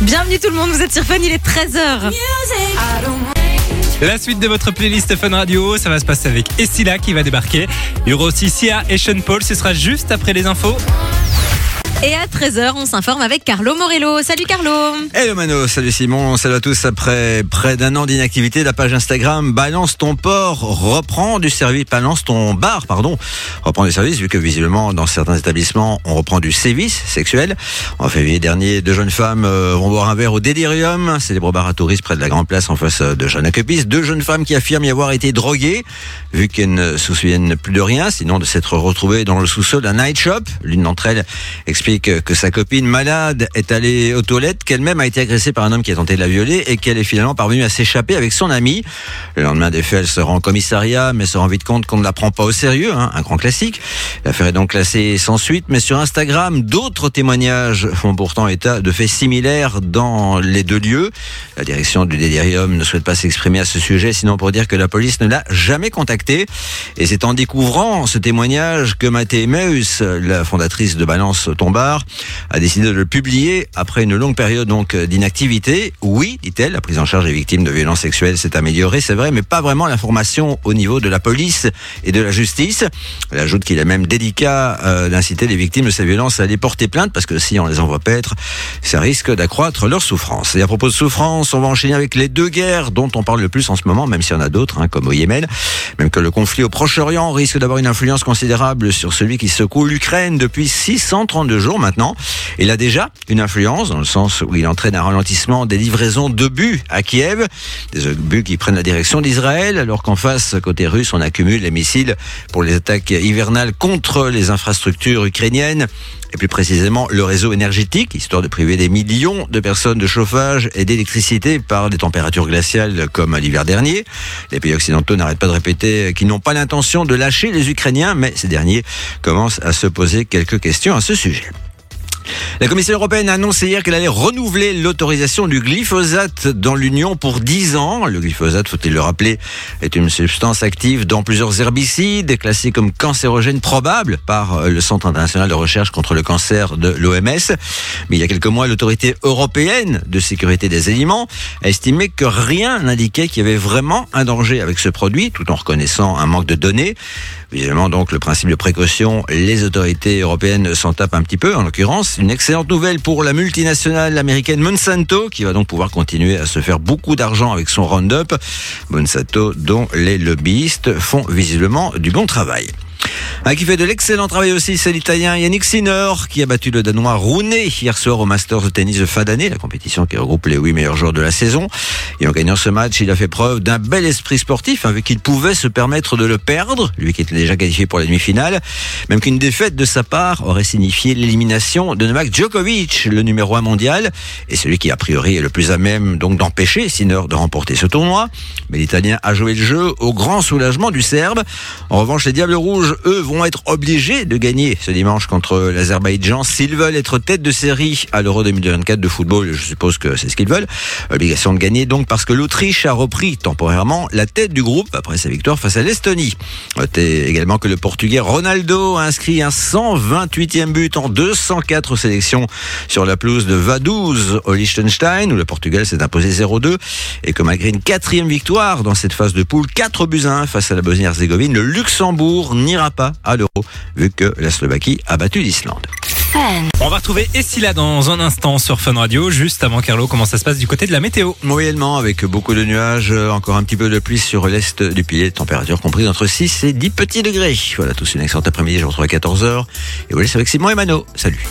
Bienvenue tout le monde, vous êtes sur Fun, il est 13h. La suite de votre playlist Fun Radio, ça va se passer avec Estila qui va débarquer. Il y aura aussi Sia et Sean Paul, ce sera juste après les infos. Et à 13h, on s'informe avec Carlo Morello. Salut Carlo Hello Mano, salut Simon, salut à tous. Après près d'un an d'inactivité, la page Instagram Balance ton port reprend du service, Balance ton bar, pardon, reprend du service vu que visiblement dans certains établissements on reprend du sévice sexuel. En février dernier, deux jeunes femmes euh, vont boire un verre au Delirium, célèbre bar à touristes près de la Grande Place en face de Jeanne Acupis. Deux jeunes femmes qui affirment y avoir été droguées, vu qu'elles ne se souviennent plus de rien, sinon de s'être retrouvées dans le sous-sol d'un night shop. L'une d'entre elles explique que sa copine malade est allée aux toilettes, qu'elle-même a été agressée par un homme qui a tenté de la violer et qu'elle est finalement parvenue à s'échapper avec son ami. Le lendemain des faits, elle se rend au commissariat, mais se rend vite compte qu'on ne la prend pas au sérieux, hein, un grand classique. L'affaire est donc classée sans suite, mais sur Instagram, d'autres témoignages font pourtant état de faits similaires dans les deux lieux. La direction du Délirium ne souhaite pas s'exprimer à ce sujet, sinon pour dire que la police ne l'a jamais contacté. Et c'est en découvrant ce témoignage que Mathé Meus, la fondatrice de Balance Tomba, a décidé de le publier après une longue période donc d'inactivité. Oui, dit-elle, la prise en charge des victimes de violences sexuelles s'est améliorée, c'est vrai, mais pas vraiment l'information au niveau de la police et de la justice. Elle ajoute qu'il est même délicat euh, d'inciter les victimes de ces violences à aller porter plainte parce que si on les envoie paître, ça risque d'accroître leur souffrance. Et à propos de souffrance, on va enchaîner avec les deux guerres dont on parle le plus en ce moment, même s'il y en a d'autres, hein, comme au Yémen, même que le conflit au Proche-Orient risque d'avoir une influence considérable sur celui qui secoue l'Ukraine depuis 632 jours maintenant. Il a déjà une influence dans le sens où il entraîne un ralentissement des livraisons d'obus à Kiev, des obus qui prennent la direction d'Israël, alors qu'en face, côté russe, on accumule les missiles pour les attaques hivernales contre les infrastructures ukrainiennes et plus précisément le réseau énergétique, histoire de priver des millions de personnes de chauffage et d'électricité par des températures glaciales comme l'hiver dernier. Les pays occidentaux n'arrêtent pas de répéter qu'ils n'ont pas l'intention de lâcher les Ukrainiens, mais ces derniers commencent à se poser quelques questions à ce sujet. La Commission européenne a annoncé hier qu'elle allait renouveler l'autorisation du glyphosate dans l'Union pour 10 ans. Le glyphosate, faut-il le rappeler, est une substance active dans plusieurs herbicides, classée comme cancérogène probable par le Centre international de recherche contre le cancer de l'OMS. Mais il y a quelques mois, l'autorité européenne de sécurité des aliments a estimé que rien n'indiquait qu'il y avait vraiment un danger avec ce produit, tout en reconnaissant un manque de données. Évidemment, donc, le principe de précaution, les autorités européennes s'en tapent un petit peu, en l'occurrence. Une excellente nouvelle pour la multinationale américaine Monsanto, qui va donc pouvoir continuer à se faire beaucoup d'argent avec son Roundup. Monsanto, dont les lobbyistes font visiblement du bon travail. Un qui fait de l'excellent travail aussi, c'est l'Italien Yannick Sinner, qui a battu le Danois Rune hier soir au Masters de tennis de fin d'année, la compétition qui regroupe les huit meilleurs joueurs de la saison. Et en gagnant ce match, il a fait preuve d'un bel esprit sportif, avec qu'il pouvait se permettre de le perdre, lui qui était déjà qualifié pour la demi-finale, même qu'une défaite de sa part aurait signifié l'élimination de Novak Djokovic, le numéro un mondial, et celui qui a priori est le plus à même donc d'empêcher Sinner de remporter ce tournoi. Mais l'Italien a joué le jeu au grand soulagement du Serbe. En revanche, les Diables Rouges, eux, vont être obligés de gagner ce dimanche contre l'Azerbaïdjan s'ils veulent être tête de série à l'Euro 2024 de football. Je suppose que c'est ce qu'ils veulent. Obligation de gagner donc parce que l'Autriche a repris temporairement la tête du groupe après sa victoire face à l'Estonie. Notez également que le Portugais Ronaldo a inscrit un 128e but en 204 sélections sur la pelouse de Vaduz au Liechtenstein où le Portugal s'est imposé 0-2 et que malgré une quatrième victoire dans cette phase de poule, 4 buts à 1 face à la Bosnie-Herzégovine, le Luxembourg n'ira pas à l'euro, vu que la Slovaquie a battu l'Islande. On va retrouver Essila dans un instant sur Fun Radio, juste avant Carlo, comment ça se passe du côté de la météo? Moyennement, avec beaucoup de nuages, encore un petit peu de pluie sur l'est du pilier, température comprise entre 6 et 10 petits degrés. Voilà, tous une excellente après-midi, je vous retrouve à 14h. Et vous laissez avec Simon et Mano. Salut.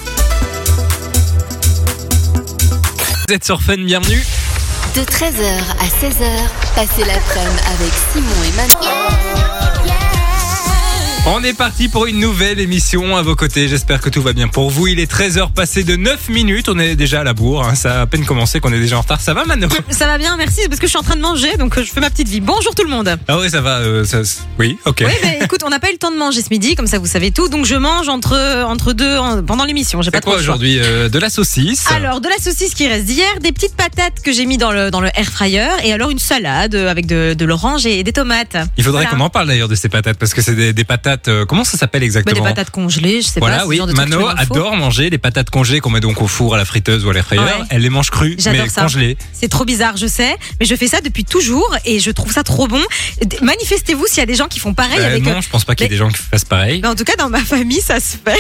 Vous êtes sur Fun, bienvenue. De 13h à 16h, passez l'après-midi avec Simon et Mano. On est parti pour une nouvelle émission à vos côtés. J'espère que tout va bien pour vous. Il est 13h passé de 9 minutes. On est déjà à la bourre. hein. Ça a à peine commencé qu'on est déjà en retard. Ça va, Mano Ça va bien, merci, parce que je suis en train de manger, donc euh, je fais ma petite vie. Bonjour tout le monde. Ah oui, ça va. euh, ça- oui, ok. Oui, mais écoute, on n'a pas eu le temps de manger ce midi, comme ça vous savez tout, donc je mange entre, entre deux en- pendant l'émission. J'ai pas quoi aujourd'hui euh, De la saucisse? Alors, de la saucisse qui reste d'hier, des petites patates que j'ai mis dans le, dans le air fryer, et alors une salade euh, avec de, de l'orange et des tomates. Il faudrait Voilà. qu'on en parle d'ailleurs de ces patates parce que c'est des, des patates patates. euh, comment ça s'appelle Bah, exactement les patates congelées, je sais Voilà, pas. oui. genre de Mano adore manger les patates congelées qu'on met donc au four, à la friteuse ou à. Ouais. Elle les mange crues, J'adore mais ça. congelées. C'est trop bizarre, je sais, mais je fais ça depuis toujours et je trouve ça trop bon. Manifestez-vous s'il y a des gens qui font pareil Euh, avec. non, je pense pas qu'il y ait mais- des gens qui fassent pareil. En tout cas, dans ma famille, ça se fait.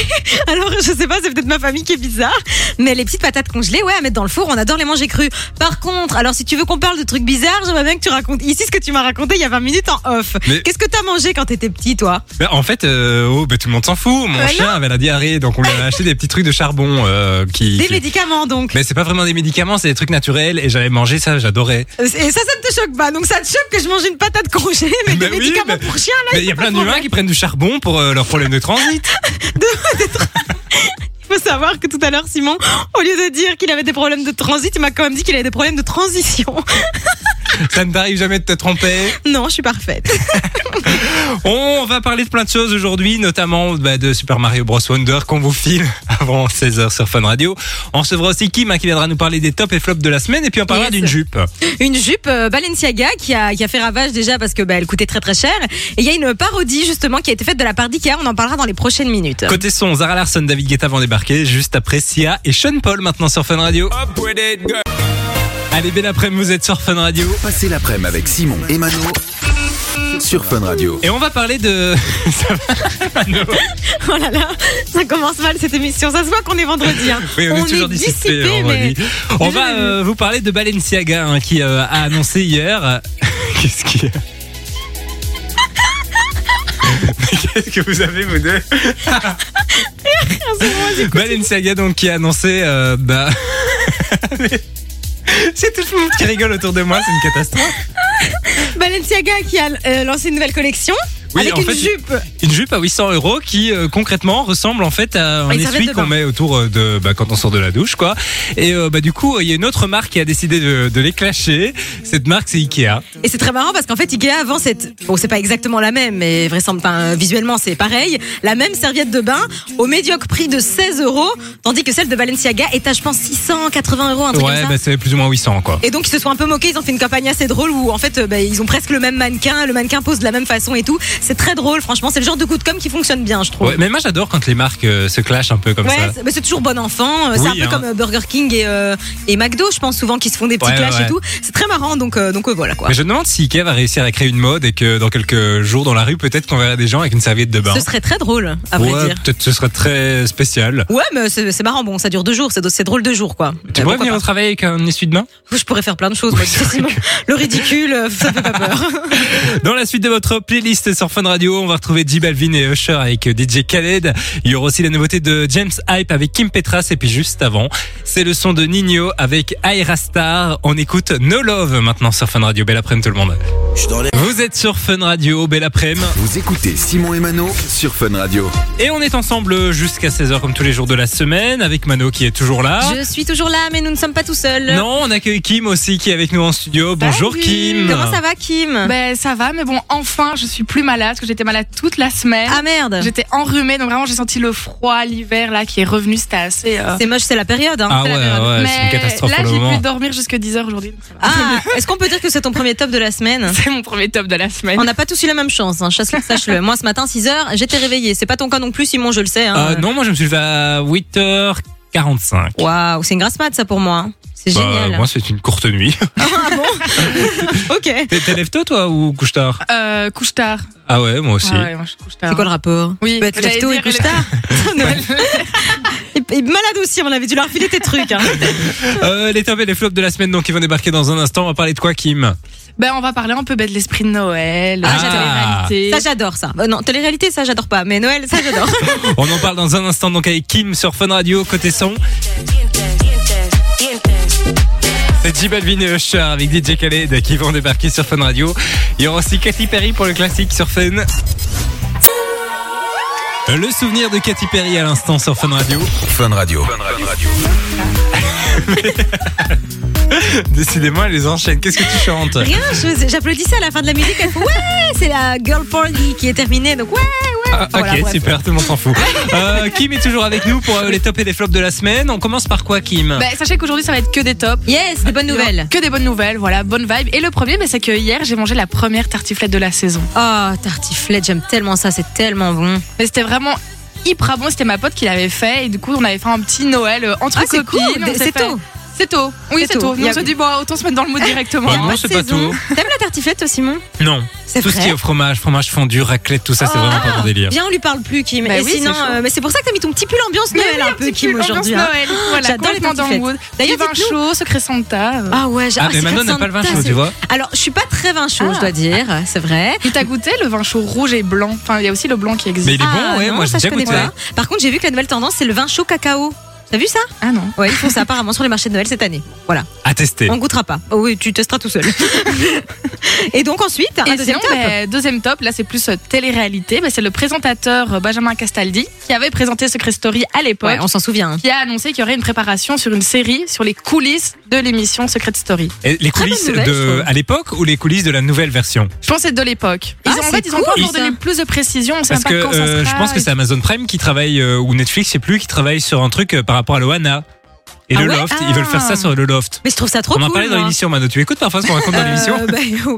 Alors, je sais pas, c'est peut-être ma famille qui est bizarre. Mais les petites patates congelées, ouais, à mettre dans le four, on adore les manger crues. Par contre, alors si tu veux qu'on parle de trucs bizarres, j'aimerais bien que tu racontes ici ce que tu m'as raconté il y a 20 minutes en off. Mais- Qu'est-ce que t'as mangé quand t'étais petit, toi? Mais en fait, euh, oh, bah, tout le monde s'en fout. Mon chien avait la diarrhée, donc on lui a acheté des petits trucs de charbon euh, qui. Des qui- médicaments, donc. Mais c'est pas vraiment des médicaments, c'est des trucs naturels. Et j'avais mangé ça, j'adorais. Et ça, ça ne te choque pas. Donc, ça te choque que je mange une patate congelée, mais Bah des oui, médicaments mais- pour chien, là. Mais il y a plein d'humains qui prennent du charbon pour euh, leur problème de transit. Il faut savoir que tout à l'heure, Simon, au lieu de dire qu'il avait des problèmes de transit, il m'a quand même dit qu'il avait des problèmes de transition. ça ne t'arrive jamais de te tromper. Non, je suis parfaite. On va parler de plein de choses aujourd'hui, notamment bah, de Super Mario Bros Wonder qu'on vous file avant 16h sur Fun Radio. On recevra aussi Kim hein, qui viendra nous parler des tops et flops de la semaine et puis on parlera Yes. d'une jupe. Une jupe euh, Balenciaga qui a, qui a fait ravage déjà parce que bah, elle coûtait très très cher. Et il y a une parodie justement qui a été faite de la part d'Ikea. On en parlera dans les prochaines minutes. Côté son, Zara Larson, David Guetta vont débarquer juste après Sia et Sean Paul maintenant sur Fun Radio. Allez, belle après-midi, vous êtes sur Fun Radio. Passez l'après-midi avec Simon et Mano sur Fun Radio. Et on va parler de... Ça va, Mano Oh là là, ça commence mal cette émission. Ça se voit qu'on est vendredi. hein. Oui, on, est toujours dissipé, mais vendredi. On va euh, vous parler de Balenciaga hein, qui euh, a annoncé hier. euh, Qu'est-ce qu'il y a Qu'est-ce que vous avez vous deux Balenciaga donc qui a annoncé euh, bah mais- c'est tout le monde qui rigole autour de moi, c'est une catastrophe. Balenciaga qui a euh, lancé une nouvelle collection Oui, avec en une fait, jupe. Une jupe à 800 euros qui euh, concrètement ressemble en fait à un Une serviette essuie qu'on met autour euh, de bah, quand on sort de la douche quoi. Et euh, bah du coup il y a une autre marque qui a décidé de, de les clasher. Cette marque c'est Ikea. Et c'est très marrant parce qu'en fait Ikea avant cette bon c'est pas exactement la même mais vraisemblablement enfin, visuellement c'est pareil la même serviette de bain au médiocre prix de 16 euros tandis que celle de Balenciaga est à je pense 680 euros un truc Ouais comme ça. bah c'est plus ou moins 800 quoi. Et donc ils se sont un peu moqués, ils ont fait une campagne assez drôle où en fait euh, bah, ils ont presque le même mannequin, le mannequin pose de la même façon et tout. C'est très drôle, franchement, c'est le genre de coup de com qui fonctionne bien, je trouve. Ouais, mais moi j'adore quand les marques euh, se clashent un peu comme Ouais, ça. mais c'est toujours bon enfant. euh, C'est Oui, un peu hein. comme euh, Burger King et, euh, et McDo, je pense souvent qu'ils se font des petits Ouais, clashs et tout. C'est très marrant, donc euh, donc voilà quoi. Mais je me demande si Ikea va réussir à créer une mode et que dans quelques jours dans la rue peut-être qu'on verra des gens avec une serviette de bain. Ce serait très drôle, à vrai dire. peut-être ce serait très spécial. Ouais, mais c'est marrant. Bon, ça dure deux jours, c'est drôle deux jours quoi. Tu pourrais venir au travail avec un essuie de main Je pourrais faire plein de choses. moi, vrai sinon, le ridicule, ça fait pas peur. Dans la suite de votre playlist sur Fun Radio, on va retrouver J Balvin et Usher avec DJ Khaled. Il y aura aussi la nouveauté de James Hype avec Kim Petras et puis juste avant, c'est le son de Nino avec Aira Star. On écoute No Love maintenant sur Fun Radio. Belle après-midi tout le monde. Vous êtes sur Fun Radio, belle après-midi. Vous écoutez Simon et Mano sur Fun Radio. Et on est ensemble jusqu'à 16h comme tous les jours de la semaine avec Mano qui est toujours là. Je suis toujours là, mais nous ne sommes pas tout seuls. Non, on accueille Kim aussi qui est avec nous en studio. Bonjour Salut. Kim. Comment ça va, Kim? Ben ça va, mais bon, enfin, je suis plus malade parce que j'étais malade toute la semaine. Ah merde. J'étais enrhumée, donc vraiment j'ai senti le froid, l'hiver là qui est revenu, c'était assez. euh, C'est moche, c'est la période. Hein. Ah c'est ouais, ouais, une catastrophe là j'ai pu dormir jusque 10h aujourd'hui. Ah, est-ce qu'on peut dire que c'est ton premier top de la semaine? C'est mon premier top de la semaine. On n'a pas tous eu la même chance, hein, chasse- sache-le. Moi, ce matin, 6h, j'étais réveillée. C'est pas ton cas non plus, Simon, je le sais. hein. Euh, non, moi je me suis levé à 8h45. Waouh, c'est une grasse mat, ça, pour moi. C'est Bah, génial. moi, c'est une courte nuit. Ah bon Ok. T'es t'es lève-tôt, toi, ou couche tard? Euh, couche tard. Ah ouais, moi aussi. Ah ouais, moi je couche tard. C'est quoi le rapport? Oui, Tu peux être j'allais lève tôt et couche tard Noël. Et- malade aussi, mon avis. Tu leur filé tes trucs. Hein. Euh, les tops et les flops de la semaine, donc, ils vont débarquer dans un instant. On va parler de quoi, Kim? Ben on va parler un peu ben, de l'esprit de Noël, Ah, la. Ça, j'adore ça. Euh, non, télé-réalité, ça, j'adore pas. Mais Noël, ça, j'adore. On en parle dans un instant, donc, avec Kim sur Fun Radio, côté son. C'est J Balvin et Usher avec DJ Khaled qui vont débarquer sur Fun Radio. Il y aura aussi Katy Perry pour le classique sur Fun. Le souvenir de Katy Perry à l'instant sur Fun Radio. Fun Radio. Décidément, elle les enchaîne. Qu'est-ce que tu chantes? Rien, j'applaudissais à la fin de la musique. Elle fait ouais, c'est la girl party qui est terminée. Donc ouais, ouais. Ah, Voilà, ok, bref. super, tout le monde s'en fout. Euh, Kim est toujours avec nous pour euh, les tops et les flops de la semaine. On commence par quoi, Kim? Bah, sachez qu'aujourd'hui, ça va être que des tops. Yes, des bonnes nouvelles. Que des bonnes nouvelles, voilà, bonne vibe. Et le premier, mais c'est que hier, j'ai mangé la première tartiflette de la saison. Oh, tartiflette, j'aime tellement ça, c'est tellement bon. Mais c'était vraiment hyper bon. C'était ma pote qui l'avait fait. Et du coup, on avait fait un petit Noël euh, entre Ah, c'est copines. cool, c'est fait- tôt. C'est tôt. Oui, C'est c'est tôt. tôt. On se dit, bon, autant se mettre dans le mood directement. Bah, non, c'est pas tout. T'aimes la tartiflette, toi, Simon Non. C'est Tout ce vrai qui est fromage, fromage fondu, raclette, tout ça, c'est Oh. vraiment pas mon délire. Viens, on lui parle plus, Kim. Bah Et oui, sinon, c'est euh, mais c'est pour ça que t'as mis ton petit pull ambiance Mais Noël oui, un un peu, Kim, aujourd'hui. hein. Voilà, J'adore les complètement dans le tartiflettes. mood. D'ailleurs, vin chaud, secret Santa. euh. Ah ouais, Ah, j'adore. mais Manon n'a pas le vin chaud, tu vois. Alors, je suis pas très vin chaud, Ah. je dois dire, c'est vrai. Et t'as goûté le vin chaud rouge et blanc? Enfin, il y a aussi le blanc qui existe. Mais il est bon, Ah, ouais, non, moi j'ai ça, déjà je connais goûté. pas. Par contre, j'ai vu que la nouvelle tendance, c'est le vin chaud cacao. T'as vu ça Ah non. Ouais, ils font ça apparemment sur les marchés de Noël cette année. Voilà. À tester. On goûtera pas. Oh oui, tu testeras tout seul. Et donc ensuite, un Et deuxième sinon, top. bah, deuxième top, là c'est plus euh, télé-réalité. Bah, c'est le présentateur euh, Benjamin Castaldi qui avait présenté Secret Story à l'époque. Ouais, on s'en souvient. Qui a annoncé qu'il y aurait une préparation sur une série sur les coulisses de l'émission Secret Story. Et les coulisses nouvelle, de à l'époque ou les coulisses de la nouvelle version? Je pense que c'est de l'époque. Ils Ah, ont, en fait, ils ont pas encore donné plus de précisions. On sait Parce même que pas quand ça euh, sera. je pense que c'est Amazon Prime qui travaille euh, ou Netflix, je sais plus, qui travaille sur un truc euh, par rapport à Loana. Et Ah le ouais loft, Ah. ils veulent faire ça sur le loft. Mais je trouve ça trop on en cool. parlait dans l'émission, Mano. Tu écoutes parfois ce qu'on raconte dans l'émission Euh,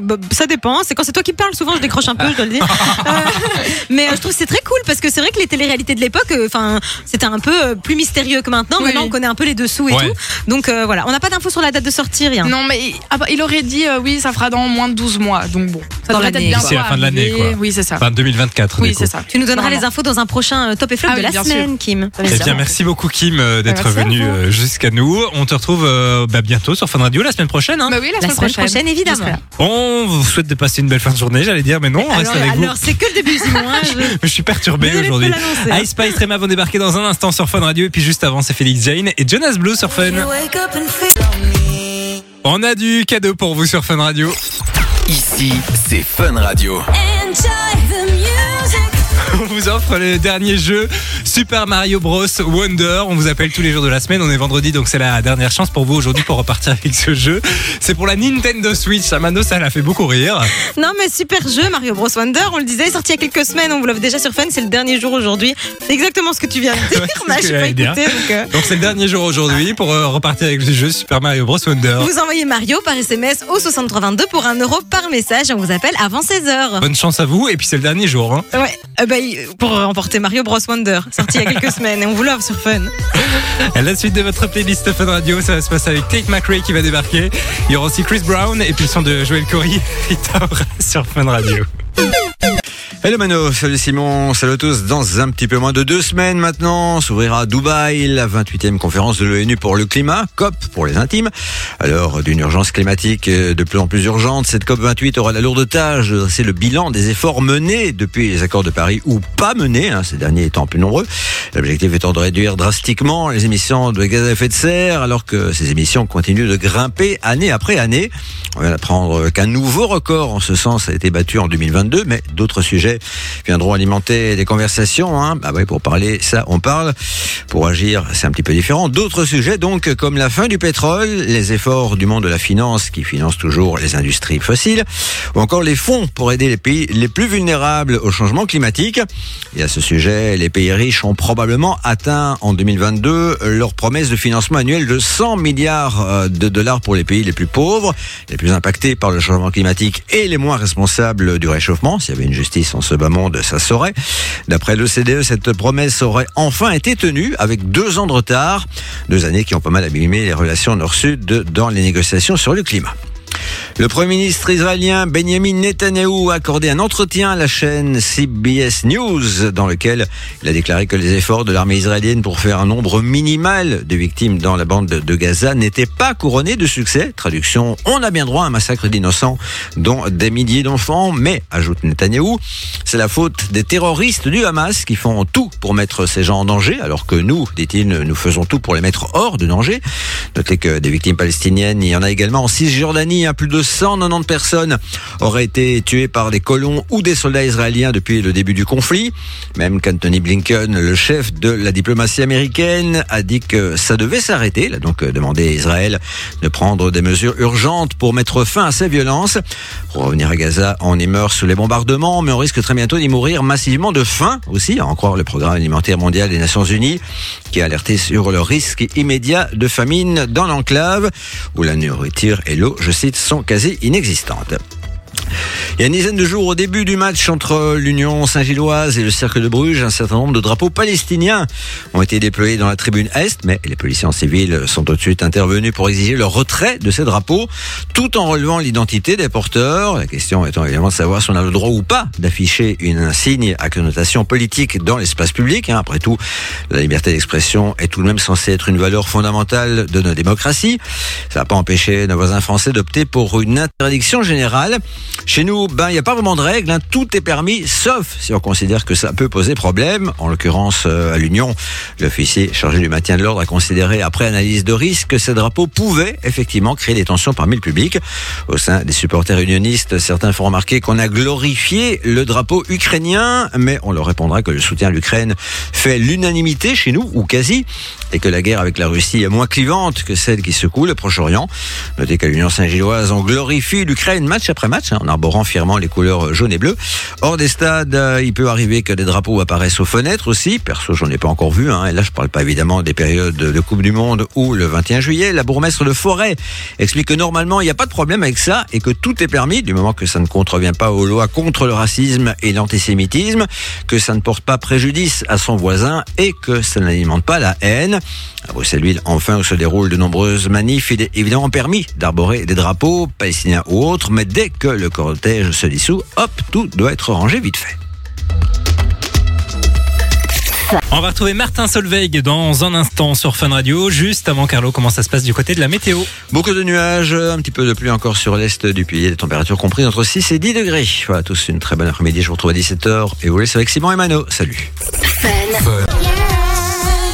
bah, bah, ça dépend. C'est quand c'est toi qui parles, souvent je décroche un peu, je dois le dire. Euh, mais euh, je trouve que c'est très cool parce que c'est vrai que les téléréalités de l'époque, euh, enfin, c'était un peu euh, plus mystérieux que maintenant. Oui. Maintenant, on connaît un peu les dessous et Ouais. tout. Donc euh, voilà, on n'a pas d'infos sur la date de sortie, rien. Non, mais il- ah bah, il aurait dit euh, oui, ça fera dans moins de 12 mois. Donc bon, ça devrait être bientôt D'ici la fin de l'année, quoi. Oui, c'est ça. Enfin 2024. oui, c'est ça. Tu nous donneras les infos dans un prochain euh, top et flop Ah de la bien semaine, Kim. Eh bien, merci beaucoup Kim euh, d'être venu vous. Jusqu'à nous. On te retrouve euh, bah, bientôt sur Fun Radio la semaine prochaine. hein. Bah oui, la, La semaine, semaine prochaine, évidemment. On vous souhaite de passer une belle fin de journée, j'allais dire, mais non, on reste Alors, avec vous. alors, c'est que le début, Simon. hein, je- Je suis perturbé aujourd'hui. Ice Spice Rema vont débarquer dans un instant sur Fun Radio et puis juste avant c'est Félix Jane et Jonas Blue sur Fun. On a du cadeau pour vous sur Fun Radio. Ici, c'est Fun Radio. Vous offre le dernier jeu Super Mario Bros Wonder. On vous appelle tous les jours de la semaine. On est vendredi donc c'est la dernière chance pour vous aujourd'hui pour repartir avec ce jeu. C'est pour la Nintendo Switch. Amano ça l'a fait beaucoup rire. Non, mais super jeu, Mario Bros Wonder. On le disait, sorti il y a quelques semaines. On vous l'offre déjà sur Fun. C'est le dernier jour aujourd'hui. C'est exactement ce que tu viens de dire. Ouais, je pas écouté. Donc, euh, Donc c'est le dernier jour aujourd'hui pour euh, repartir avec le jeu Super Mario Bros Wonder. Vous envoyez Mario par SMS au 6322 pour 1 euro par message. On vous appelle avant 16h. Bonne chance à vous et puis c'est le dernier jour. Hein. Ouais, euh, bah, pour remporter Mario Bros Wonder, sorti il y a quelques semaines. Et on vous l'offre sur Fun. À la suite de votre playlist Fun Radio, ça va se passer avec Tate McRae qui va débarquer. Il y aura aussi Chris Brown et puis le son de Joël Corey Ora sur Fun Radio. Hello Mano, salut Simon, salut à tous. Dans un petit peu moins de deux semaines maintenant, s'ouvrira à Dubaï la 28e conférence de l'ONU pour le climat, COP pour les intimes. L'heure d'une urgence climatique euh, de plus en plus urgente, cette COP 28 aura la lourde tâche de dresser le bilan des efforts menés depuis les accords de Paris ou pas menés, hein, ces derniers étant plus nombreux. L'objectif étant de réduire drastiquement les émissions de gaz à effet de serre, alors que ces émissions continuent de grimper année après année. On vient d'apprendre qu'un nouveau record en ce sens a été battu en 2022, mais d'autres sujets viendront alimenter des conversations. Hein. Bah ouais, pour parler, ça, on parle. Pour agir, c'est un petit peu différent. D'autres sujets, donc, comme la fin du pétrole, les efforts du monde de la finance qui finance toujours les industries fossiles, ou encore les fonds pour aider les pays les plus vulnérables au changement climatique. Et à ce sujet, les pays riches ont probablement atteint en 2022 leur promesse de financement annuel de 100 milliards euh, de dollars pour les pays les plus pauvres, les plus impactés par le changement climatique et les moins responsables du réchauffement. S'il y avait une justice en ce bas monde, ça se saurait. D'après l'OCDE, cette promesse aurait enfin été tenue avec deux ans de retard. Deux années qui ont pas mal abîmé les relations nord-sud dans les négociations sur le climat. Le Premier ministre israélien Benjamin Netanyahou a accordé un entretien à la chaîne CBS News dans lequel il a déclaré que les efforts de l'armée israélienne pour faire un nombre minimal de victimes dans la bande de Gaza n'étaient pas couronnés de succès. Traduction, on a bien droit à un massacre d'innocents dont des milliers d'enfants, mais, ajoute Netanyahou, c'est la faute des terroristes du Hamas qui font tout pour mettre ces gens en danger, alors que nous, dit-il, nous faisons tout pour les mettre hors de danger. Notez que des victimes palestiniennes, il y en a également en Cisjordanie, plus de 190 personnes auraient été tuées par des colons ou des soldats israéliens depuis le début du conflit. Même qu'Anthony Blinken, le chef de la diplomatie américaine, a dit que ça devait s'arrêter. Il a donc demandé à Israël de prendre des mesures urgentes pour mettre fin à ces violences. Pour revenir à Gaza, on y meurt sous les bombardements, mais on risque très bientôt d'y mourir massivement de faim aussi, à en croire le programme alimentaire mondial des Nations Unies, qui a alerté sur le risque immédiat de famine dans l'enclave, où la nourriture et l'eau, je cite, quasi inexistantes. Il y a une dizaine de jours au début du match entre l'Union Saint-Gilloise et le Cercle de Bruges, un certain nombre de drapeaux palestiniens ont été déployés dans la tribune Est, mais les policiers en civil sont tout de suite intervenus pour exiger le retrait de ces drapeaux, tout en relevant l'identité des porteurs. La question étant évidemment de savoir si on a le droit ou pas d'afficher une insigne à connotation politique dans l'espace public. hein. Après tout, la liberté d'expression est tout de même censée être une valeur fondamentale de nos démocraties. Ça n'a pas empêché nos voisins français d'opter pour une interdiction générale. Chez nous, ben, il n'y a pas vraiment de règles. hein. Tout est permis, sauf si on considère que ça peut poser problème. En l'occurrence, euh, à l'Union, l'officier chargé du maintien de l'ordre a considéré, après analyse de risque, que ces drapeaux pouvaient effectivement créer des tensions parmi le public. Au sein des supporters unionistes, certains font remarquer qu'on a glorifié le drapeau ukrainien, mais on leur répondra que le soutien à l'Ukraine fait l'unanimité chez nous, ou quasi, et que la guerre avec la Russie est moins clivante que celle qui secoue le Proche-Orient. Notez qu'à l'Union Saint-Gilloise, on glorifie l'Ukraine match après match, hein, arborant fièrement les couleurs jaune et bleu. Hors des stades, euh, il peut arriver que des drapeaux apparaissent aux fenêtres aussi. Perso, j'en ai pas encore vu. Hein, et là, je parle pas évidemment des périodes de Coupe du Monde ou le 21 juillet. La bourgmestre de Forêt explique que normalement, il n'y a pas de problème avec ça et que tout est permis du moment que ça ne contrevient pas aux lois contre le racisme et l'antisémitisme, que ça ne porte pas préjudice à son voisin et que ça n'alimente pas la haine. À Bruxelles-Ville, enfin, où se déroulent de nombreuses manifs, il est évidemment permis d'arborer des drapeaux, palestiniens ou autres, mais dès que le cortège se dissout, hop, tout doit être rangé vite fait. On va retrouver Martin Solveig dans un instant sur Fun Radio. Juste avant, Carlo, comment ça se passe du côté de la météo Beaucoup de nuages, un petit peu de pluie encore sur l'est du pays, des températures comprises entre 6 et 10 degrés. Voilà, tous une très bonne après-midi. Je vous retrouve à 17h et vous laissez avec Simon et Mano. Salut.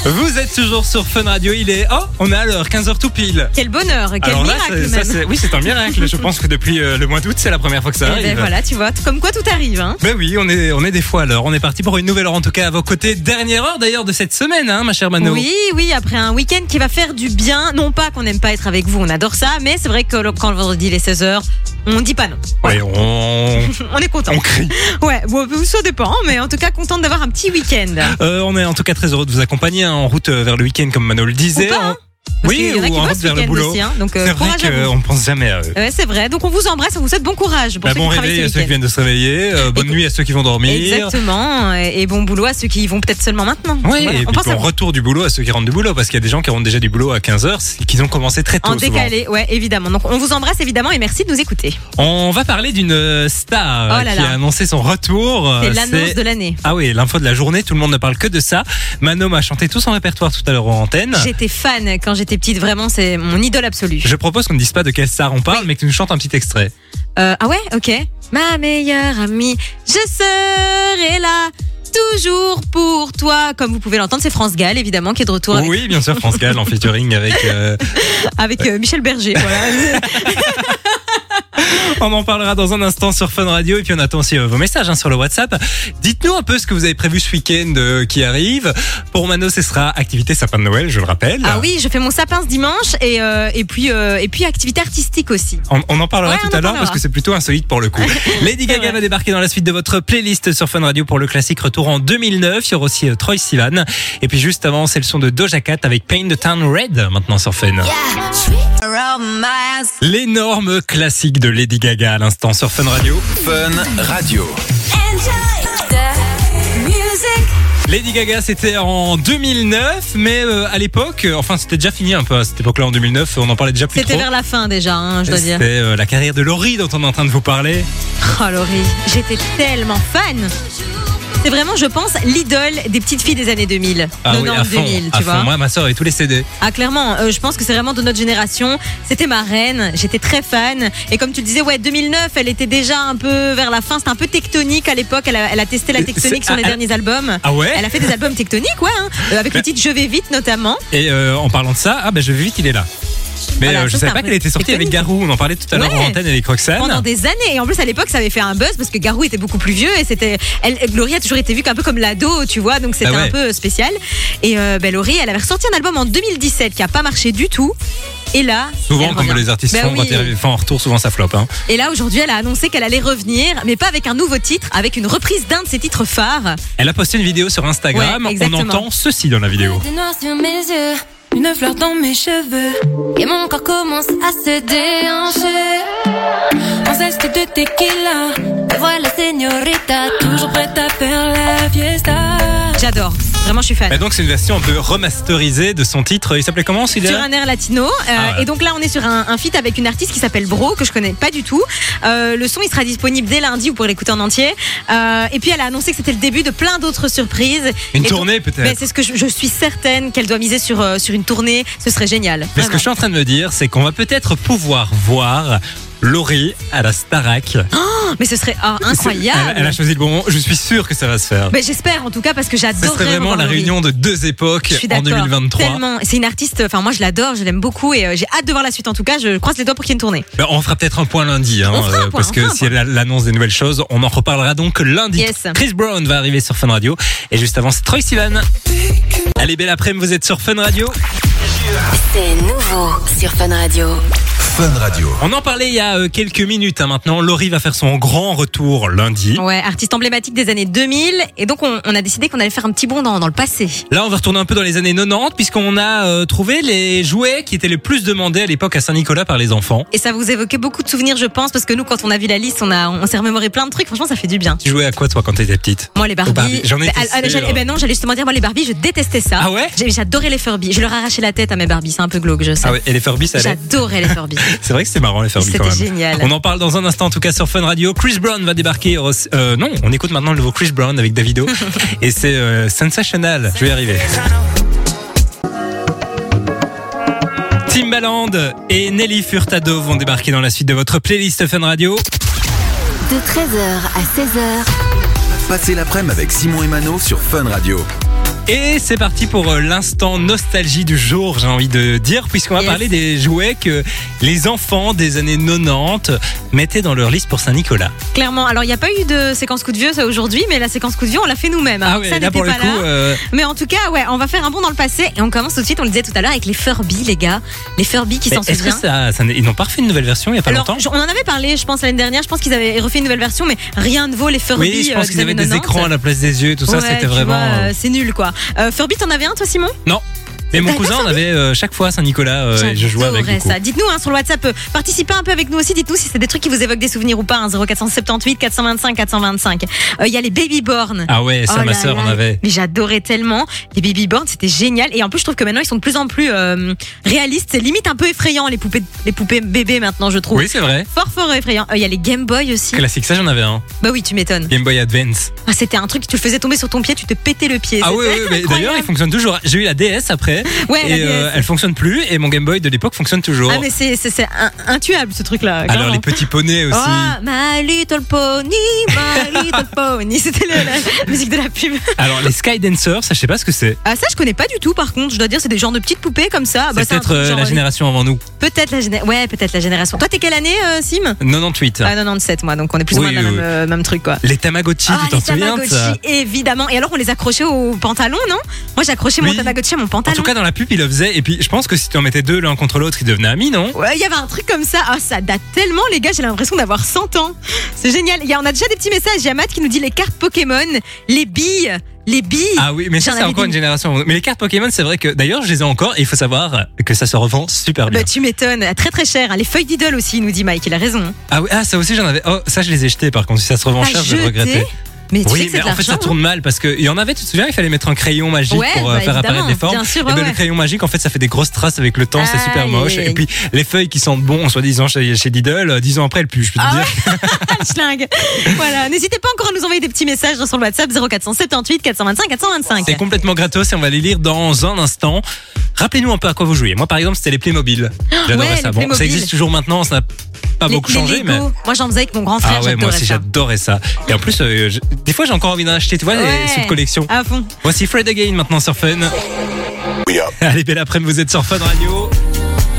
Vous êtes toujours sur Fun Radio. Il est. Oh, on est à l'heure, 15h tout pile. Quel bonheur, quel Alors là, miracle ça, même. c'est- oui, c'est un miracle. Je pense que depuis euh, le mois d'août, c'est la première fois que ça Eh arrive. ben voilà, tu vois, comme quoi tout arrive. Hein. Ben oui, on est, on est des fois à l'heure. On est parti pour une nouvelle heure, en tout cas à vos côtés. Dernière heure d'ailleurs de cette semaine, hein, ma chère Mano. Oui, oui, après un week-end qui va faire du bien. Non pas qu'on n'aime pas être avec vous, on adore ça, mais c'est vrai que le- quand le vendredi il est 16h, on dit pas non. Ouais, on, On est content. on crie. Ouais, bon, ça dépend, mais en tout cas contente d'avoir un petit week-end. Euh, on est en tout cas très heureux de vous accompagner hein, en route euh, vers le week-end, comme Mano le disait. Ou pas, hein. Oui, qu'il y en a qui en bossent vers le boulot. aussi, hein, donc euh, C'est vrai qu'on pense jamais à eux. Ouais, c'est vrai. Donc on vous embrasse, on vous souhaite bon courage pour Bah, ceux bon qui réveil à ce ceux qui viennent de se réveiller, euh, bonne Et- nuit à ceux qui vont dormir. Exactement, et et bon boulot à ceux qui y vont peut-être seulement maintenant. Oui, Voilà, et on puis pense bon retour du boulot à ceux qui rentrent du boulot, parce qu'il y a des gens qui rentrent déjà du boulot à 15h, qui ont commencé très tôt. En souvent. décalé, ouais, évidemment. Donc on vous embrasse évidemment et merci de nous écouter. On va parler d'une euh, star Oh là qui a annoncé son retour. C'est l'annonce de l'année. Ah oui, l'info de la journée, tout le monde ne parle que de ça. Mano m'a chanté tout son répertoire tout à l'heure en antenne. J'étais fan quand j'étais petite, vraiment, c'est mon idole absolue. Je propose qu'on ne dise pas de quelle star on parle, mais que tu nous chantes un petit extrait. Euh, ah ouais, ok. Ma meilleure amie, je serai là. Toujours pour toi, comme vous pouvez l'entendre, c'est France Gall évidemment qui est de retour avec, Oui, bien sûr, France Gall en featuring avec. euh, avec, euh, Michel Berger. Voilà. on en parlera dans un instant sur Fun Radio et puis on attend aussi euh, vos messages hein, sur le WhatsApp. Dites-nous un peu ce que vous avez prévu ce week-end euh, qui arrive. Pour Mano, ce sera activité sapin de Noël, je le rappelle. ah oui, je fais mon sapin ce dimanche et euh, et puis euh, et puis activité artistique aussi. On, on en parlera Ouais, tout en à l'heure parce que c'est plutôt insolite pour le coup. Lady Gaga va débarquer dans la suite de votre playlist sur Fun Radio pour le classique retour en 2009. Il y aura aussi euh, Troy Sivan. Et puis juste avant, c'est le son de Doja Cat avec Paint the Town Red maintenant sur Fun. L'énorme classique de Lady Gaga à l'instant sur Fun Radio. Fun Radio. Lady Gaga, c'était en 2009, mais euh, à l'époque, euh, enfin c'était déjà fini un peu à cette époque-là en 2009, on en parlait déjà plus C'était vers la fin déjà, hein, je dois dire. C'était euh, la carrière de Laurie dont on est en train de vous parler. Oh Laurie, j'étais tellement fan. C'est vraiment, je pense, l'idole des petites filles des années 2000. Ah oui, 90 à fond, 2000, à tu fond. vois. Moi, ma soeur avait tous les CD. Ah clairement, euh, je pense que c'est vraiment de notre génération. C'était ma reine, j'étais très fan. Et comme tu le disais, ouais, 2009, elle était déjà un peu vers la fin. C'était un peu tectonique à l'époque. Elle a, elle a testé la Euh, tectonique sur les ah, derniers albums. Ah ouais Elle a fait des albums tectoniques, ouais, hein, euh, avec le titre Je vais vite notamment. Et euh, en parlant de ça, ah ben je vais vite, il est là. Mais Voilà, euh, je c'est savais pas qu'elle était sortie avec. Garou. On en parlait tout à l'heure Ouais. en antenne avec Roxane. pendant des années. Et en plus, à l'époque, ça avait fait un buzz parce que Garou était beaucoup plus vieux et c'était. Elle, Laurie a toujours été vue un peu comme l'ado, tu vois, donc c'était Ah ouais. un peu spécial. Et euh, ben, Laurie, elle avait ressorti un album en 2017 qui a pas marché du tout. Et là, Souvent, comme les artistes Ben font, oui. en retour, souvent ça floppe. Hein. Et là, aujourd'hui, elle a annoncé qu'elle allait revenir, mais pas avec un nouveau titre, avec une reprise d'un de ses titres phares. Elle a posté une vidéo sur Instagram. Ouais, On entend ceci dans la vidéo. Une fleur dans mes cheveux. Et mon corps commence à se déhancher. Un zeste de tequila. Me voilà, señorita, toujours prête à faire la fiesta. J'adore. Vraiment, je suis fan. Et donc, c'est une version un peu remasterisée de son titre. Il s'appelait comment, celui-là sur un air latino. Euh, Ah ouais. Et donc là, on est sur un, un feat avec une artiste qui s'appelle Bro, que je connais pas du tout. Euh, le son, il sera disponible dès lundi, vous pourrez l'écouter en entier. Euh, et puis, elle a annoncé que c'était le début de plein d'autres surprises. Une Et tournée, peut-être Ben, c'est ce que je, je suis certaine qu'elle doit miser sur, sur une tournée. Ce serait génial. Mais ce que je suis en train de me dire, c'est qu'on va peut-être pouvoir voir Laurie à la Starac. Mais ce serait ah, incroyable. Elle, elle a choisi le bon moment. Je suis sûr que ça va se faire. Ben, J'espère en tout cas parce que Ce j'adore. serait vraiment la réunion de deux époques Je suis en d'accord. 2023. Tellement. C'est une artiste. Enfin, moi, je l'adore, je l'aime beaucoup et euh, j'ai hâte de voir la suite. En tout cas, je croise les doigts pour qu'il y ait une tournée. Ben, on fera peut-être un point lundi, hein, On fera un euh, point, parce on que fera un si elle a- annonce des nouvelles choses, on en reparlera donc lundi. Yes. Chris Brown va arriver sur Fun Radio et juste avant c'est Troy Sivan. Allez, belle après-midi, vous êtes sur Fun Radio. C'est nouveau sur Fun Radio. Fun Radio. On en parlait il y a euh, quelques minutes hein, maintenant. Laurie va faire son grand retour lundi. Ouais, artiste emblématique des années 2000. Et donc, on, on a décidé qu'on allait faire un petit bond dans, dans le passé. Là, on va retourner un peu dans les années 90 puisqu'on a euh, trouvé les jouets qui étaient les plus demandés à l'époque à Saint-Nicolas par les enfants. Et ça vous évoquait beaucoup de souvenirs, je pense, parce que nous, quand on a vu la liste, on, a, on s'est remémoré plein de trucs. Franchement, ça fait du bien. Tu jouais à quoi toi quand t'étais petite? Moi, les Barbies. Barbie, j'en étais Bah, ah, eh ben non, j'allais justement dire, moi, les Barbies, je détestais ça. Ah ouais? J'adorais les Furby. Je leur arrachais la tête à mes Barbies. C'est un peu glauque, je sais. Ah ouais, et les Furby ça allait? J'adorais les Furby. C'est vrai que c'est marrant les Furby quand C'était même. génial. On en parle dans un instant, en tout cas sur Fun Radio. Chris Brown va débarquer. au- Euh, non, on écoute maintenant le nouveau Chris Brown avec Davido. et c'est euh, sensational. Je vais y arriver. Timbaland et Nelly Furtado vont débarquer dans la suite de votre playlist Fun Radio. De 13h à 16h, Passez l'après-midi avec Simon et Mano sur Fun Radio. Et c'est parti pour euh, l'instant nostalgie du jour, j'ai envie de dire, puisqu'on va Yes. parler des jouets que les enfants des années 90 mettaient dans leur liste pour Saint-Nicolas. Clairement. Alors, il n'y a pas eu de séquence coup de vieux ça, aujourd'hui, mais la séquence coup de vieux, on l'a fait nous-mêmes. hein. Ah ouais, ça là n'était pour le pas coup, là. euh, Mais en tout cas, ouais, on va faire un bond dans le passé et on commence tout de suite, on le disait tout à l'heure, avec les Furby, les gars. Les Furby qui s'en est-ce que souviennent. ça, ils n'ont pas refait une nouvelle version il y a pas Alors, longtemps on en avait parlé, je pense, l'année dernière. Je pense qu'ils avaient refait une nouvelle version, mais rien ne vaut les Furby. Oui, je euh, pense qu'ils avaient des 90. écrans à la place des yeux, tout ça, Ouais, c'était vraiment. euh, c'est nul, quoi. Euh, Furby, t'en avais un, toi, Simon? Non. Mais mon cousin en avait euh, chaque fois Saint-Nicolas euh, et je jouais avec. Du coup. ça. Dites-nous hein, sur le WhatsApp, euh, participez un peu avec nous aussi. Dites-nous si c'est des trucs qui vous évoquent des souvenirs ou pas. Hein, 0478 425 425. Euh, Il y a les babyborn. Ah ouais, ça, Oh ma là sœur là. en avait. Mais j'adorais tellement. Les babyborn, c'était génial. Et en plus, je trouve que maintenant, ils sont de plus en plus euh, réalistes. C'est limite un peu effrayant, les poupées, les poupées bébés maintenant, je trouve. Oui, c'est vrai. Fort, fort effrayant. Euh, Il y a les Game Boy aussi. Classique, ça j'en avais un. Bah oui, tu m'étonnes. Game Boy Advance. Ah, c'était un truc, tu le faisais tomber sur ton pied, tu te pétais le pied. Ah oui, mais d'ailleurs, il fonctionne toujours. J'ai eu la DS après. Ouais, et euh, elle fonctionne plus. Et mon Game Boy de l'époque fonctionne toujours. Ah, mais c'est c'est- c'est un- intuable ce truc-là. Alors, les petits poneys aussi. Oh, my little pony, my little pony. C'était la musique de la pub. Alors, les Sky Dancers, ça, je sais pas ce que c'est. Ah, ça, je connais pas du tout, par contre. Je dois dire, c'est des genres de petites poupées comme ça. Bah, c'est peut-être euh, la génération avant nous. Peut-être la génération. Ouais, peut-être la génération. Toi, t'es quelle année, euh, Sim? 98. Ah, 97, moi. Donc, on est plus ou Oui, moins dans le oui, même, oui. euh, même truc, quoi. Les Tamagotchi, Ah, tu t'en souviens Tamagotchi, évidemment. Et alors, on les accrochait au pantalon, non? Moi, j'accrochais mon. Tamagotchi à mon pantalon. Cas, dans la pub, il le faisait. Et puis, je pense que si tu en mettais deux l'un contre l'autre, ils devenaient amis, non? Ouais, il y avait un truc comme ça. Ah, ça date tellement, les gars, j'ai l'impression d'avoir 100 ans. C'est génial. Il y a, on a déjà des petits messages. Il y a Matt qui nous dit les cartes Pokémon, les billes, les billes. Ah oui, mais ça, c'est encore une génération. Mais les cartes Pokémon, c'est vrai que d'ailleurs, je les ai encore. Et il faut savoir que ça se revend super bien. Bah, tu m'étonnes. Très très cher. hein. Les feuilles d'idole aussi, nous dit Mike. Il a raison. Ah oui, ah, ça aussi, j'en avais. Oh, ça, je les ai jetés par contre. Si ça se revend cher, je vais regretter. Mais tu sais Oui, que mais de en fait, ça tourne mal parce qu'il y en avait, tu te souviens, il fallait mettre un crayon magique Ouais, pour euh, bah, faire apparaître des formes. bien sûr, et ouais, ben, ouais. le crayon magique, en fait, ça fait des grosses traces avec le temps, c'est super Aïe, moche. Et puis, les feuilles qui sentent bon, soi-disant, chez, chez Lidl, euh, dix ans après, elles puent, je peux te Ah dire. Schlingue. voilà. N'hésitez pas encore à nous envoyer des petits messages sur le WhatsApp 0478 425 425. C'est complètement gratos et on va les lire dans un instant. Rappelez-nous un peu à quoi vous jouiez. Moi, par exemple, c'était les Playmobil. J'adorais ouais, ça. Bon, ça existe toujours maintenant, ça pas Les- beaucoup changé, mais. Moi, j'en faisais avec mon grand frère. Ah ouais, moi j'adorais aussi ça. j'adorais ça. Et en plus, euh, je- des fois j'ai encore envie d'en acheter, tu vois, Ouais. les sous de collection. À fond. Voici Fred Again maintenant sur Fun. Allez, belle après-midi, vous êtes sur Fun Radio.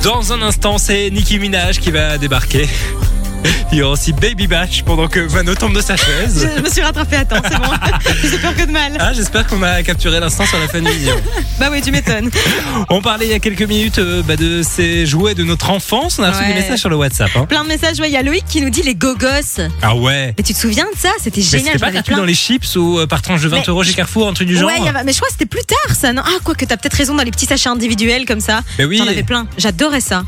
Dans un instant, c'est Nicki Minaj qui va débarquer. Il y aura aussi Baby Batch pendant que Mano tombe de sa chaise. Je me suis rattrapée à temps, c'est bon. J'ai peur que de mal. Ah, j'espère qu'on a capturé l'instant sur la famille. Bah oui, tu m'étonnes. On parlait il y a quelques minutes euh, bah, de ces jouets de notre enfance. On a reçu Ouais. des messages sur le WhatsApp. hein. Plein de messages. Ouais, Il y a Loïc qui nous dit les gogos. Ah ouais. Mais tu te souviens de ça? C'était génial. c'était pas gratuit plein. dans les chips ou euh, par tranche de 20 Mais euros chez Carrefour, un truc du genre? Ouais, il y avait- mais je crois que c'était plus tard ça. Non? Ah, quoi que t'as peut-être raison dans les petits sachets individuels comme ça. Mais oui. J'en avais plein. J'adorais ça.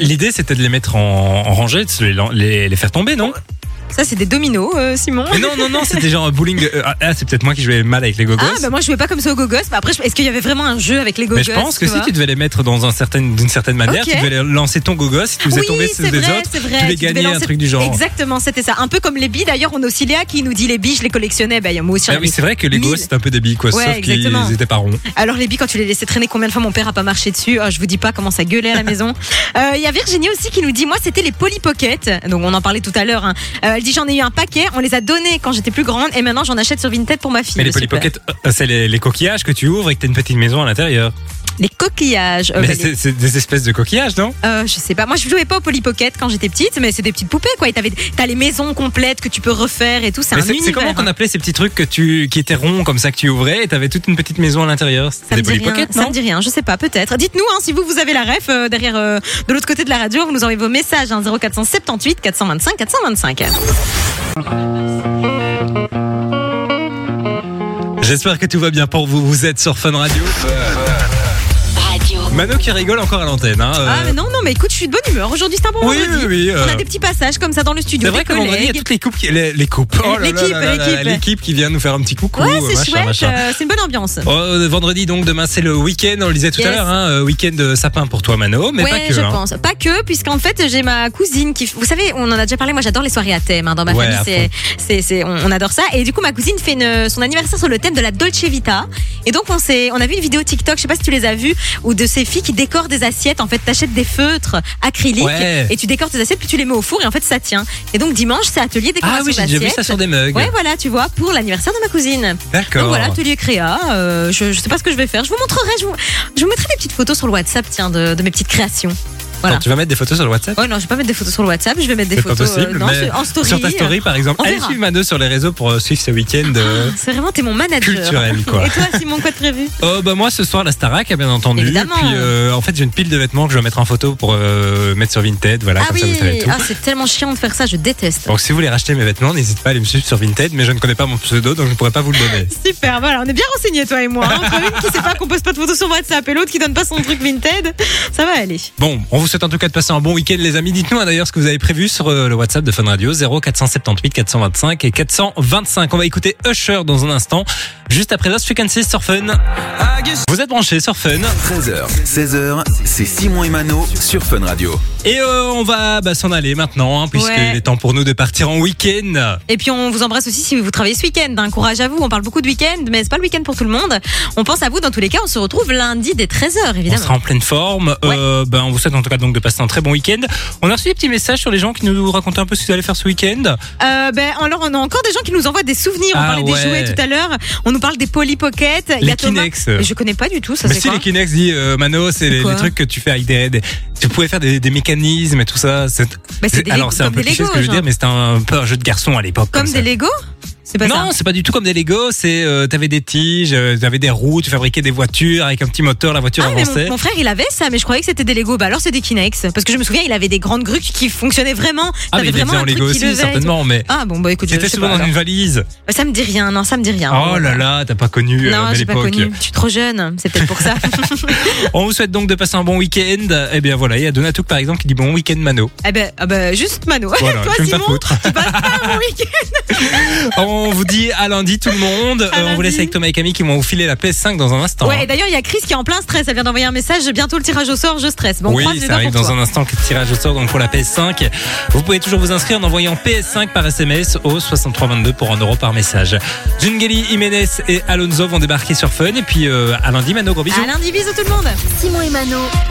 L'idée c'était de les mettre en, en rangée, de se les, les, les faire tomber, non? Ça, c'est des dominos, euh, Simon. Mais non, non, non, c'était genre un bowling. euh, ah, c'est peut-être moi qui jouais mal avec les gogos. Ah, bah moi je jouais pas comme ça aux gogos. Bah après, je- est-ce qu'il y avait vraiment un jeu avec les gogos mais je pense que tu si vois tu devais les mettre dans un certain, d'une certaine manière, Ok. tu devais lancer ton gogos, si tu faisais tomber c'est ceux des vrai, autres, c'est vrai. tu devais gagnais, un lancer- truc du genre. Exactement, c'était ça. Un peu comme les billes. D'ailleurs, on a aussi Léa qui nous dit les billes, je les collectionnais. Bah, moi aussi. j'en Ah oui, avais c'est vrai que les gogos mille. c'était un peu des billes, quoi, Ouais, sauf exactement. qu'ils étaient pas ronds. Alors les billes, quand tu les laissais traîner, combien de fois mon père a pas marché dessus? Oh, Je vous dis pas comment ça gueulait à la maison. Euh, Il y a Virginie aussi qui nous dit, moi c'était les Polly Pocket. Donc on en parlait tout à l'heure. hein. Euh, elle dit j'en ai eu un paquet. On les a donnés quand j'étais plus grande et maintenant j'en achète sur Vinted pour ma fille. Mais les Super. Polly Pocket, euh, c'est les, les coquillages que tu ouvres et que t'as une petite maison à l'intérieur. Les coquillages. Euh, Mais bah, les- c'est des espèces de coquillages, non? Euh, je sais pas. Moi je jouais pas aux Polly Pocket quand j'étais petite, mais c'est des petites poupées quoi. T'as les maisons complètes que tu peux refaire et tout. C'est un c'est comment qu'on appelait ces petits trucs que tu, qui étaient ronds comme ça que tu ouvrais et t'avais toute une petite maison à l'intérieur? Ça C'était des Polly Pocket, ça non? Me dit rien, je sais pas, peut-être. Dites-nous hein, si vous, vous avez la ref euh, derrière, euh, de l'autre côté de la radio, vous nous envoyez vos messages, hein, 0478 425 425. J'espère que tout va bien pour vous. Vous êtes sur Fun Radio. Mano qui rigole encore à l'antenne. Hein, euh. Ah mais non, non, mais écoute, je suis de bonne humeur. Aujourd'hui, c'est un bon Oui, vendredi. oui, oui, euh. On a des petits passages comme ça dans le studio. C'est vrai qu'à vendredi, il y a collègues. toutes les coupes, qui- les, les coupes. Oh L'équipe, l'équipe. l'équipe qui vient nous faire un petit coucou. Ouais, c'est chouette, euh, c'est une bonne ambiance. Oh, euh, vendredi donc demain c'est le week-end on le disait tout à l'heure hein, euh, week-end de sapin pour toi Mano mais ouais, pas que je hein. pense. Pas que, puisqu'en fait, j'ai ma cousine qui. Vous savez, on en a déjà parlé. Moi, j'adore les soirées à thème. Dans ma Ouais, famille, c'est, on, adore ça. Et du coup, ma cousine fait une, son anniversaire sur le thème de la Dolce Vita. Et donc, on on a vu une vidéo TikTok. Je sais pas si tu les as vues, où de ces filles qui décorent des assiettes. En fait, t'achètes des feutres acryliques Ouais. et tu décores tes assiettes, puis tu les mets au four et en fait, ça tient. Et donc, dimanche, c'est atelier décoration ah oui j'ai vu d'assiettes. ça sur des mugs Ouais, voilà, tu vois, pour l'anniversaire de ma cousine. d'accord Donc voilà, atelier créa. euh, je, je sais pas ce que je vais faire. Je vous montrerai. Je vous, je vous mettrai des petites photos sur le WhatsApp, tiens, de, de mes petites créations. Voilà. Attends, tu vas mettre des photos sur le WhatsApp Ouais, non, je vais pas mettre des photos sur le WhatsApp. Je vais mettre des pas photos possible euh, non, mais sur- en story. sur ta story par exemple On allez verra. suivre Mano sur les réseaux pour euh, suivre ce week-end euh. Ah, C'est vraiment, t'es mon manager. Culturel, quoi. Et toi, Simon, quoi de prévu Oh bah moi ce soir la Starac bien entendu Évidemment. puis euh, en fait j'ai une pile de vêtements que je vais mettre en photo pour euh, mettre sur Vinted voilà Ah comme ça oui, vous savez tout ah, c'est tellement chiant de faire ça, je déteste. donc si vous voulez racheter mes vêtements n'hésitez pas à aller me suivre sur Vinted mais je ne connais pas mon pseudo donc je ne pourrais pas vous le donner Super, voilà, on est bien renseignés, toi et moi. hein. Entre une qui sait pas qu'on poste pas de photos sur WhatsApp et l'autre qui donne pas son truc Vinted, ça va aller. Bon, on vous souhaite en tout cas de passer un bon week-end, les amis. Dites-nous hein, d'ailleurs ce que vous avez prévu sur euh, le WhatsApp de Fun Radio 0478 425 et 425. On va écouter Usher dans un instant, juste après Lost Frequencies sur Fun. Vous êtes branchés sur Fun 13h, 16h, c'est Simon et Mano sur Fun Radio. et euh, on va bah, s'en aller maintenant, hein, puisqu'il Ouais. est temps pour nous de partir en week-end. Et puis on vous embrasse aussi si vous travaillez ce week-end. hein. Courage à vous. On parle beaucoup de week-end, mais c'est pas le week-end pour tout le monde. On pense à vous dans tous les cas. On se retrouve lundi dès 13h, On évidemment. sera en pleine forme. Euh, ben, on vous souhaite en tout cas donc de passer un très bon week-end. On a reçu des petits messages sur les gens qui nous racontaient un peu ce qu'ils allaient faire ce week-end. Euh, ben, alors, on a encore des gens qui nous envoient des souvenirs. On Ah parlait ouais. des jouets tout à l'heure. On nous parle des Polly Pocket. Il y Les a Thomas. Kinex. Mais Je connais pas du tout. Ça, Mais c'est si quoi les Kinex dit euh, Mano, c'est les, quoi les trucs que tu fais avec des, des- tu pouvais faire des, des mécanismes et tout ça. C'est- Bah, c'est des alors c'est un comme peu des cliché ce Lego, que je veux genre. dire, mais c'était un peu un jeu de garçon à l'époque. Comme ça. des Lego C'est pas non, ça. c'est pas du tout comme des Lego. C'est euh, t'avais des tiges, euh, t'avais des roues, tu fabriquais des voitures avec un petit moteur, la voiture Ah, mais avançait. mon, mon frère, il avait ça, mais je croyais que c'était des Lego. Bah alors, c'est des Kinex. Parce que je me souviens, il avait des grandes grues qui fonctionnaient vraiment. ah, mais il vraiment en Lego aussi, et certainement. Mais Ah bon, bah écoute, je c'était sais souvent pas, dans alors. une valise. Bah, ça me dit rien, non, ça me dit rien. Oh là là, t'as pas connu euh, Non, belle j'ai pas connu. Je suis trop jeune, c'est peut-être pour ça. On vous souhaite donc de passer un bon week-end. Eh bien voilà, il y a Donatouk par exemple qui dit bon week-end Mano. eh ben, ah ben, juste Mano. Voilà, Toi, je Simon, tu passes pas un bon week-end. On vous dit à lundi tout le monde. Euh, on vous laisse avec Thomas et Camille qui vont vous filer la PS5 dans un instant. Ouais, et d'ailleurs, il y a Chris qui est en plein stress. Elle vient d'envoyer un message. Bientôt le tirage au sort, je stresse. Bon, on croise oui, les ça doigts arrive pour dans toi. un instant que le tirage au sort donc pour la PS5. Vous pouvez toujours vous inscrire en envoyant PS5 par SMS au 6322 pour 1 euro par message. Jungeli, Jiménez et Alonso vont débarquer sur Fun et puis euh, à lundi Mano gros bisous. À lundi, bisous tout le monde. Simon et Mano.